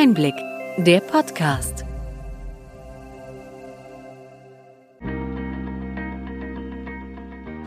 Einblick, der Podcast.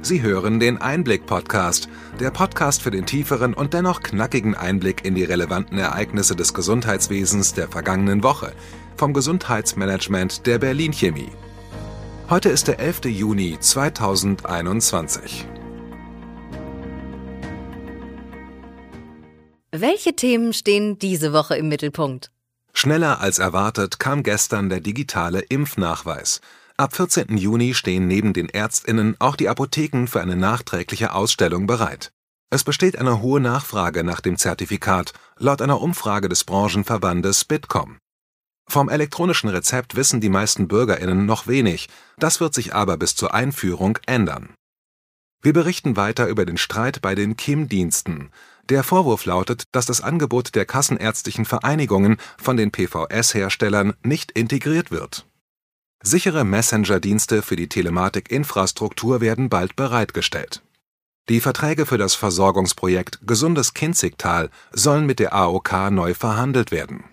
Sie hören den Einblick-Podcast, der Podcast für den tieferen und dennoch knackigen Einblick in die relevanten Ereignisse des Gesundheitswesens der vergangenen Woche vom Gesundheitsmanagement der Berlin Chemie. Heute ist der 11. Juni 2021. Welche Themen stehen diese Woche im Mittelpunkt? Schneller als erwartet kam gestern der digitale Impfnachweis. Ab 14. Juni stehen neben den Ärztinnen auch die Apotheken für eine nachträgliche Ausstellung bereit. Es besteht eine hohe Nachfrage nach dem Zertifikat, laut einer Umfrage des Branchenverbandes Bitkom. Vom elektronischen Rezept wissen die meisten Bürgerinnen noch wenig, das wird sich aber bis zur Einführung ändern. Wir berichten weiter über den Streit bei den KIM-Diensten. Der Vorwurf lautet, dass das Angebot der kassenärztlichen Vereinigungen von den PVS-Herstellern nicht integriert wird. Sichere Messenger-Dienste für die Telematik-Infrastruktur werden bald bereitgestellt. Die Verträge für das Versorgungsprojekt Gesundes Kinzigtal sollen mit der AOK neu verhandelt werden.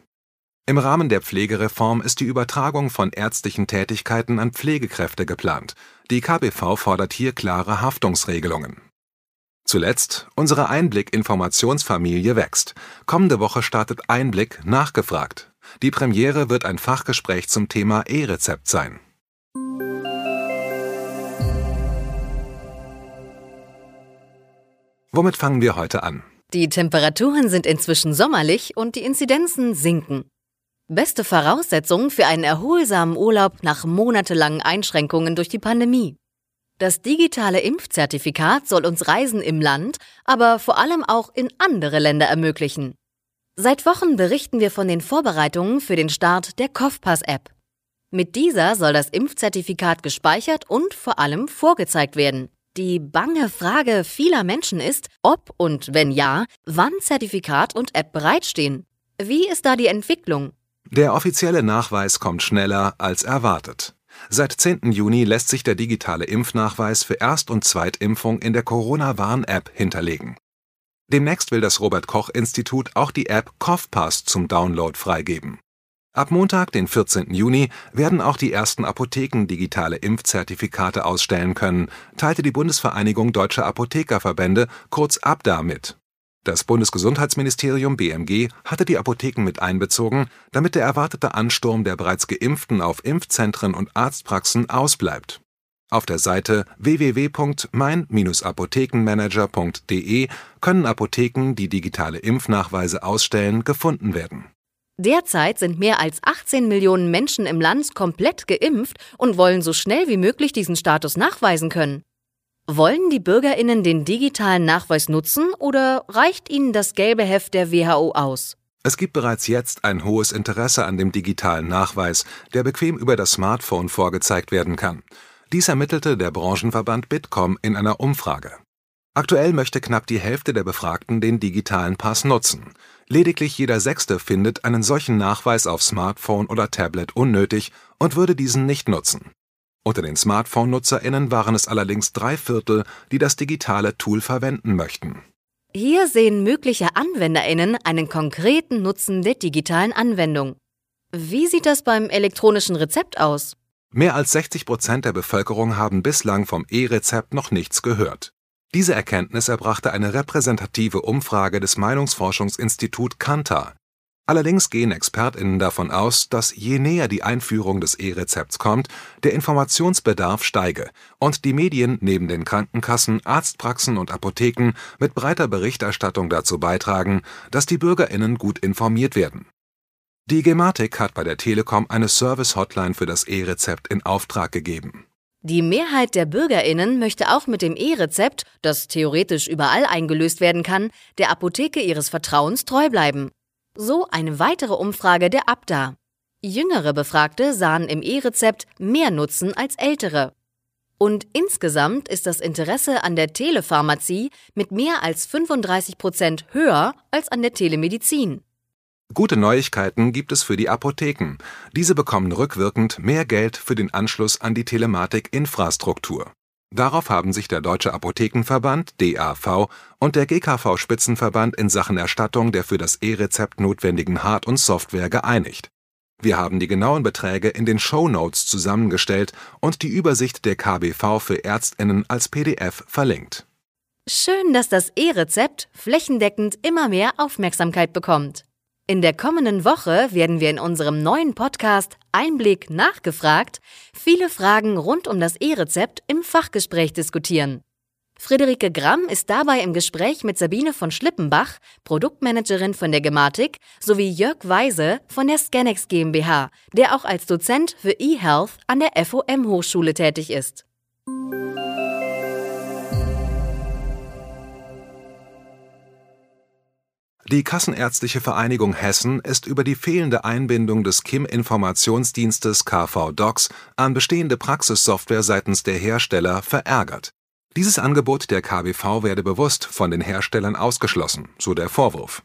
Im Rahmen der Pflegereform ist die Übertragung von ärztlichen Tätigkeiten an Pflegekräfte geplant. Die KBV fordert hier klare Haftungsregelungen. Zuletzt, unsere Einblick-Informationsfamilie wächst. Kommende Woche startet Einblick nachgefragt. Die Premiere wird ein Fachgespräch zum Thema E-Rezept sein. Womit fangen wir heute an? Die Temperaturen sind inzwischen sommerlich und die Inzidenzen sinken. Beste Voraussetzung für einen erholsamen Urlaub nach monatelangen Einschränkungen durch die Pandemie. Das digitale Impfzertifikat soll uns Reisen im Land, aber vor allem auch in andere Länder ermöglichen. Seit Wochen berichten wir von den Vorbereitungen für den Start der Kopfpass-App. Mit dieser soll das Impfzertifikat gespeichert und vor allem vorgezeigt werden. Die bange Frage vieler Menschen ist, ob und wenn ja, wann Zertifikat und App bereitstehen. Wie ist da die Entwicklung? Der offizielle Nachweis kommt schneller als erwartet. Seit 10. Juni lässt sich der digitale Impfnachweis für Erst- und Zweitimpfung in der Corona-Warn-App hinterlegen. Demnächst will das Robert-Koch-Institut auch die App CoughPass zum Download freigeben. Ab Montag, den 14. Juni, werden auch die ersten Apotheken digitale Impfzertifikate ausstellen können, teilte die Bundesvereinigung Deutscher Apothekerverbände kurz ABDA mit. Das Bundesgesundheitsministerium BMG hatte die Apotheken mit einbezogen, damit der erwartete Ansturm der bereits Geimpften auf Impfzentren und Arztpraxen ausbleibt. Auf der Seite www.mein-apothekenmanager.de können Apotheken, die digitale Impfnachweise ausstellen, gefunden werden. Derzeit sind mehr als 18 Millionen Menschen im Land komplett geimpft und wollen so schnell wie möglich diesen Status nachweisen können. Wollen die Bürgerinnen den digitalen Nachweis nutzen oder reicht ihnen das gelbe Heft der WHO aus? Es gibt bereits jetzt ein hohes Interesse an dem digitalen Nachweis, der bequem über das Smartphone vorgezeigt werden kann. Dies ermittelte der Branchenverband Bitkom in einer Umfrage. Aktuell möchte knapp die Hälfte der Befragten den digitalen Pass nutzen. Lediglich jeder Sechste findet einen solchen Nachweis auf Smartphone oder Tablet unnötig und würde diesen nicht nutzen. Unter den Smartphone-NutzerInnen waren es allerdings drei Viertel, die das digitale Tool verwenden möchten. Hier sehen mögliche AnwenderInnen einen konkreten Nutzen der digitalen Anwendung. Wie sieht das beim elektronischen Rezept aus? Mehr als 60 Prozent der Bevölkerung haben bislang vom E-Rezept noch nichts gehört. Diese Erkenntnis erbrachte eine repräsentative Umfrage des Meinungsforschungsinstitut Kantar. Allerdings gehen ExpertInnen davon aus, dass je näher die Einführung des E-Rezepts kommt, der Informationsbedarf steige und die Medien neben den Krankenkassen, Arztpraxen und Apotheken mit breiter Berichterstattung dazu beitragen, dass die BürgerInnen gut informiert werden die Gematik hat bei der Telekom eine Service-Hotline für das E-Rezept in Auftrag gegeben. Die Mehrheit der Bürgerinnen möchte auch mit dem E-Rezept, das theoretisch überall eingelöst werden kann, der Apotheke ihres Vertrauens treu bleiben. So eine weitere Umfrage der Abda. Jüngere Befragte sahen im E-Rezept mehr Nutzen als ältere. Und insgesamt ist das Interesse an der Telepharmazie mit mehr als 35 Prozent höher als an der Telemedizin. Gute Neuigkeiten gibt es für die Apotheken. Diese bekommen rückwirkend mehr Geld für den Anschluss an die Telematik-Infrastruktur. Darauf haben sich der Deutsche Apothekenverband (DAV) und der GKV-Spitzenverband in Sachen Erstattung der für das E-Rezept notwendigen Hard und Software geeinigt. Wir haben die genauen Beträge in den Shownotes zusammengestellt und die Übersicht der KBV für Ärztinnen als PDF verlinkt. Schön, dass das E-Rezept flächendeckend immer mehr Aufmerksamkeit bekommt. In der kommenden Woche werden wir in unserem neuen Podcast Einblick nachgefragt viele Fragen rund um das E-Rezept im Fachgespräch diskutieren. Friederike Gramm ist dabei im Gespräch mit Sabine von Schlippenbach, Produktmanagerin von der Gematik, sowie Jörg Weise von der Scanex GmbH, der auch als Dozent für eHealth an der FOM Hochschule tätig ist. Die Kassenärztliche Vereinigung Hessen ist über die fehlende Einbindung des KIM-Informationsdienstes KV-Docs an bestehende Praxissoftware seitens der Hersteller verärgert. Dieses Angebot der KBV werde bewusst von den Herstellern ausgeschlossen, so der Vorwurf.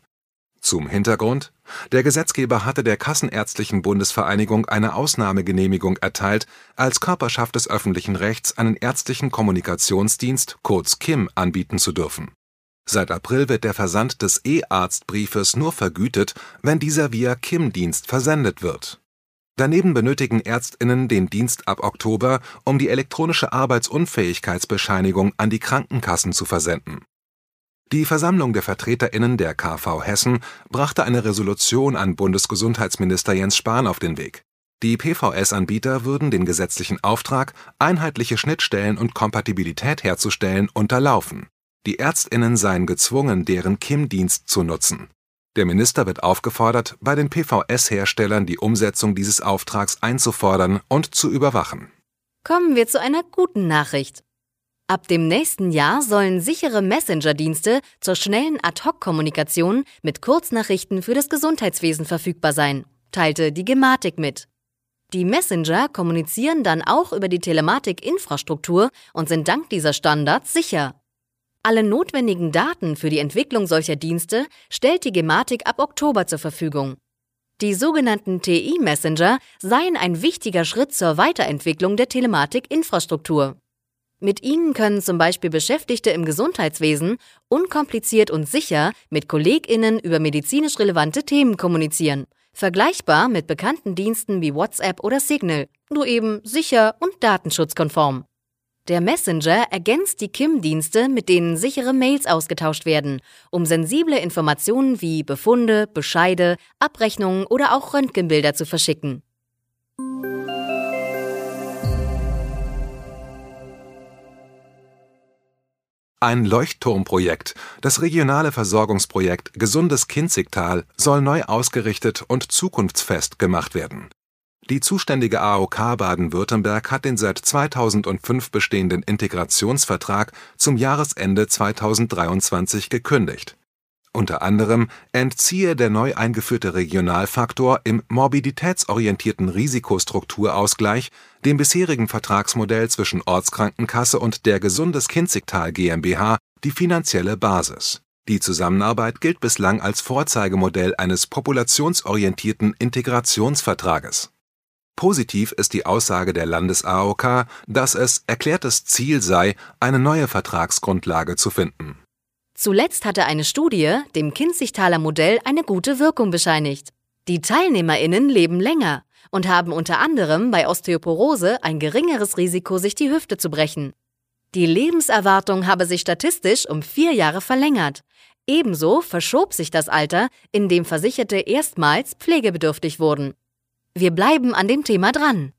Zum Hintergrund: Der Gesetzgeber hatte der Kassenärztlichen Bundesvereinigung eine Ausnahmegenehmigung erteilt, als Körperschaft des öffentlichen Rechts einen ärztlichen Kommunikationsdienst kurz KIM anbieten zu dürfen Seit April wird der Versand des E-Arztbriefes nur vergütet, wenn dieser via KIM-Dienst versendet wird. Daneben benötigen Ärztinnen den Dienst ab Oktober, um die elektronische Arbeitsunfähigkeitsbescheinigung an die Krankenkassen zu versenden. Die Versammlung der Vertreterinnen der KV Hessen brachte eine Resolution an Bundesgesundheitsminister Jens Spahn auf den Weg. Die PVS-Anbieter würden den gesetzlichen Auftrag, einheitliche Schnittstellen und Kompatibilität herzustellen, unterlaufen die Ärztinnen seien gezwungen, deren KIM-Dienst zu nutzen. Der Minister wird aufgefordert, bei den PVS-Herstellern die Umsetzung dieses Auftrags einzufordern und zu überwachen. Kommen wir zu einer guten Nachricht. Ab dem nächsten Jahr sollen sichere Messenger-Dienste zur schnellen Ad-Hoc-Kommunikation mit Kurznachrichten für das Gesundheitswesen verfügbar sein, teilte die Gematik mit. Die Messenger kommunizieren dann auch über die Telematik-Infrastruktur und sind dank dieser Standards sicher. Alle notwendigen Daten für die Entwicklung solcher Dienste stellt die Gematik ab Oktober zur Verfügung. Die sogenannten TI-Messenger seien ein wichtiger Schritt zur Weiterentwicklung der Telematik-Infrastruktur. Mit ihnen können zum Beispiel Beschäftigte im Gesundheitswesen unkompliziert und sicher mit KollegInnen über medizinisch relevante Themen kommunizieren. Vergleichbar mit bekannten Diensten wie WhatsApp oder Signal, nur eben sicher und datenschutzkonform. Der Messenger ergänzt die KIM-Dienste, mit denen sichere Mails ausgetauscht werden, um sensible Informationen wie Befunde, Bescheide, Abrechnungen oder auch Röntgenbilder zu verschicken. Ein Leuchtturmprojekt, das regionale Versorgungsprojekt Gesundes Kinzigtal, soll neu ausgerichtet und zukunftsfest gemacht werden. Die zuständige AOK Baden-Württemberg hat den seit 2005 bestehenden Integrationsvertrag zum Jahresende 2023 gekündigt. Unter anderem entziehe der neu eingeführte Regionalfaktor im morbiditätsorientierten Risikostrukturausgleich dem bisherigen Vertragsmodell zwischen Ortskrankenkasse und der Gesundes Kinzigtal GmbH die finanzielle Basis. Die Zusammenarbeit gilt bislang als Vorzeigemodell eines populationsorientierten Integrationsvertrages Positiv ist die Aussage der Landes-AOK, dass es erklärtes Ziel sei, eine neue Vertragsgrundlage zu finden. Zuletzt hatte eine Studie dem Kinzigtaler Modell eine gute Wirkung bescheinigt. Die TeilnehmerInnen leben länger und haben unter anderem bei Osteoporose ein geringeres Risiko, sich die Hüfte zu brechen. Die Lebenserwartung habe sich statistisch um vier Jahre verlängert. Ebenso verschob sich das Alter, in dem Versicherte erstmals pflegebedürftig wurden. Wir bleiben an dem Thema dran.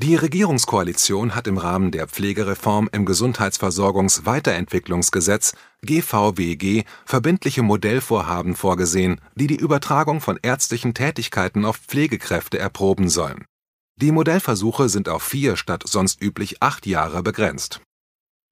Die Regierungskoalition hat im Rahmen der Pflegereform im Gesundheitsversorgungs-Weiterentwicklungsgesetz GVWG verbindliche Modellvorhaben vorgesehen, die die Übertragung von ärztlichen Tätigkeiten auf Pflegekräfte erproben sollen. Die Modellversuche sind auf vier statt sonst üblich acht Jahre begrenzt.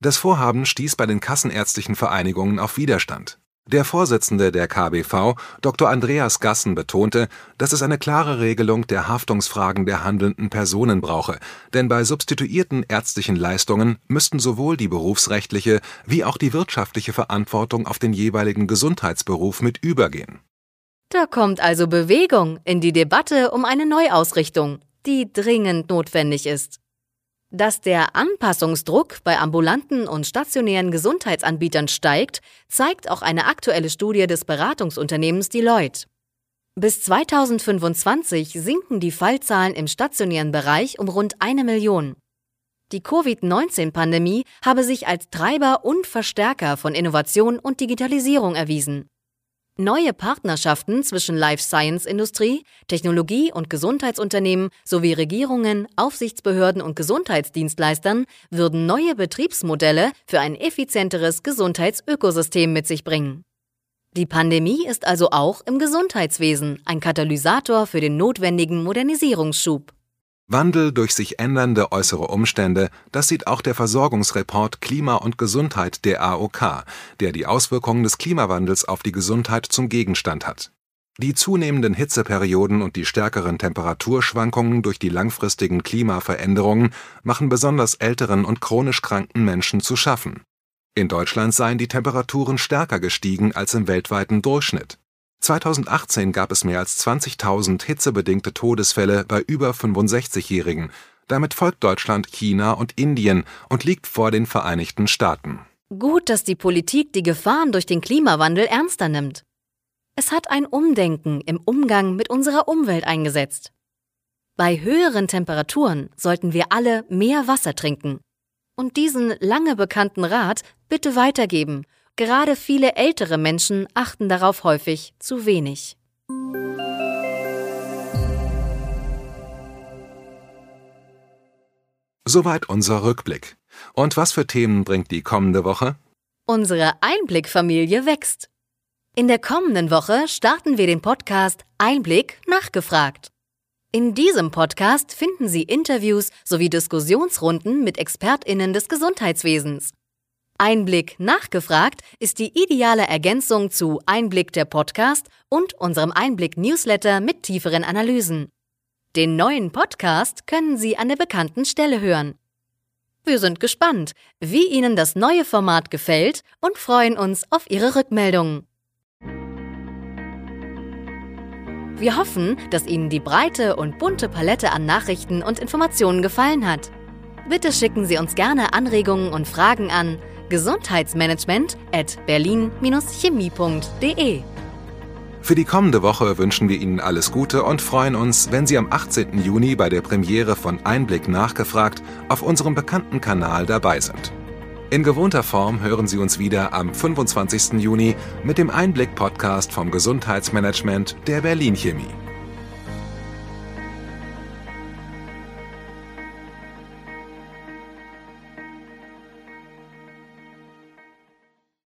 Das Vorhaben stieß bei den kassenärztlichen Vereinigungen auf Widerstand. Der Vorsitzende der KBV, Dr. Andreas Gassen, betonte, dass es eine klare Regelung der Haftungsfragen der handelnden Personen brauche, denn bei substituierten ärztlichen Leistungen müssten sowohl die berufsrechtliche wie auch die wirtschaftliche Verantwortung auf den jeweiligen Gesundheitsberuf mit übergehen. Da kommt also Bewegung in die Debatte um eine Neuausrichtung, die dringend notwendig ist. Dass der Anpassungsdruck bei ambulanten und stationären Gesundheitsanbietern steigt, zeigt auch eine aktuelle Studie des Beratungsunternehmens Deloitte. Bis 2025 sinken die Fallzahlen im stationären Bereich um rund eine Million. Die Covid-19-Pandemie habe sich als Treiber und Verstärker von Innovation und Digitalisierung erwiesen. Neue Partnerschaften zwischen Life Science Industrie, Technologie- und Gesundheitsunternehmen sowie Regierungen, Aufsichtsbehörden und Gesundheitsdienstleistern würden neue Betriebsmodelle für ein effizienteres Gesundheitsökosystem mit sich bringen. Die Pandemie ist also auch im Gesundheitswesen ein Katalysator für den notwendigen Modernisierungsschub. Wandel durch sich ändernde äußere Umstände, das sieht auch der Versorgungsreport Klima und Gesundheit der AOK, der die Auswirkungen des Klimawandels auf die Gesundheit zum Gegenstand hat. Die zunehmenden Hitzeperioden und die stärkeren Temperaturschwankungen durch die langfristigen Klimaveränderungen machen besonders älteren und chronisch kranken Menschen zu schaffen. In Deutschland seien die Temperaturen stärker gestiegen als im weltweiten Durchschnitt 2018 gab es mehr als 20.000 hitzebedingte Todesfälle bei über 65-Jährigen. Damit folgt Deutschland China und Indien und liegt vor den Vereinigten Staaten. Gut, dass die Politik die Gefahren durch den Klimawandel ernster nimmt. Es hat ein Umdenken im Umgang mit unserer Umwelt eingesetzt. Bei höheren Temperaturen sollten wir alle mehr Wasser trinken. Und diesen lange bekannten Rat bitte weitergeben Gerade viele ältere Menschen achten darauf häufig zu wenig. Soweit unser Rückblick. Und was für Themen bringt die kommende Woche? Unsere Einblickfamilie wächst. In der kommenden Woche starten wir den Podcast Einblick nachgefragt. In diesem Podcast finden Sie Interviews sowie Diskussionsrunden mit Expertinnen des Gesundheitswesens. Einblick nachgefragt ist die ideale Ergänzung zu Einblick der Podcast und unserem Einblick Newsletter mit tieferen Analysen. Den neuen Podcast können Sie an der bekannten Stelle hören. Wir sind gespannt, wie Ihnen das neue Format gefällt und freuen uns auf Ihre Rückmeldungen. Wir hoffen, dass Ihnen die breite und bunte Palette an Nachrichten und Informationen gefallen hat. Bitte schicken Sie uns gerne Anregungen und Fragen an Gesundheitsmanagement at berlin-chemie.de. Für die kommende Woche wünschen wir Ihnen alles Gute und freuen uns, wenn Sie am 18. Juni bei der Premiere von Einblick nachgefragt auf unserem bekannten Kanal dabei sind. In gewohnter Form hören Sie uns wieder am 25. Juni mit dem Einblick-Podcast vom Gesundheitsmanagement der Berlin Chemie.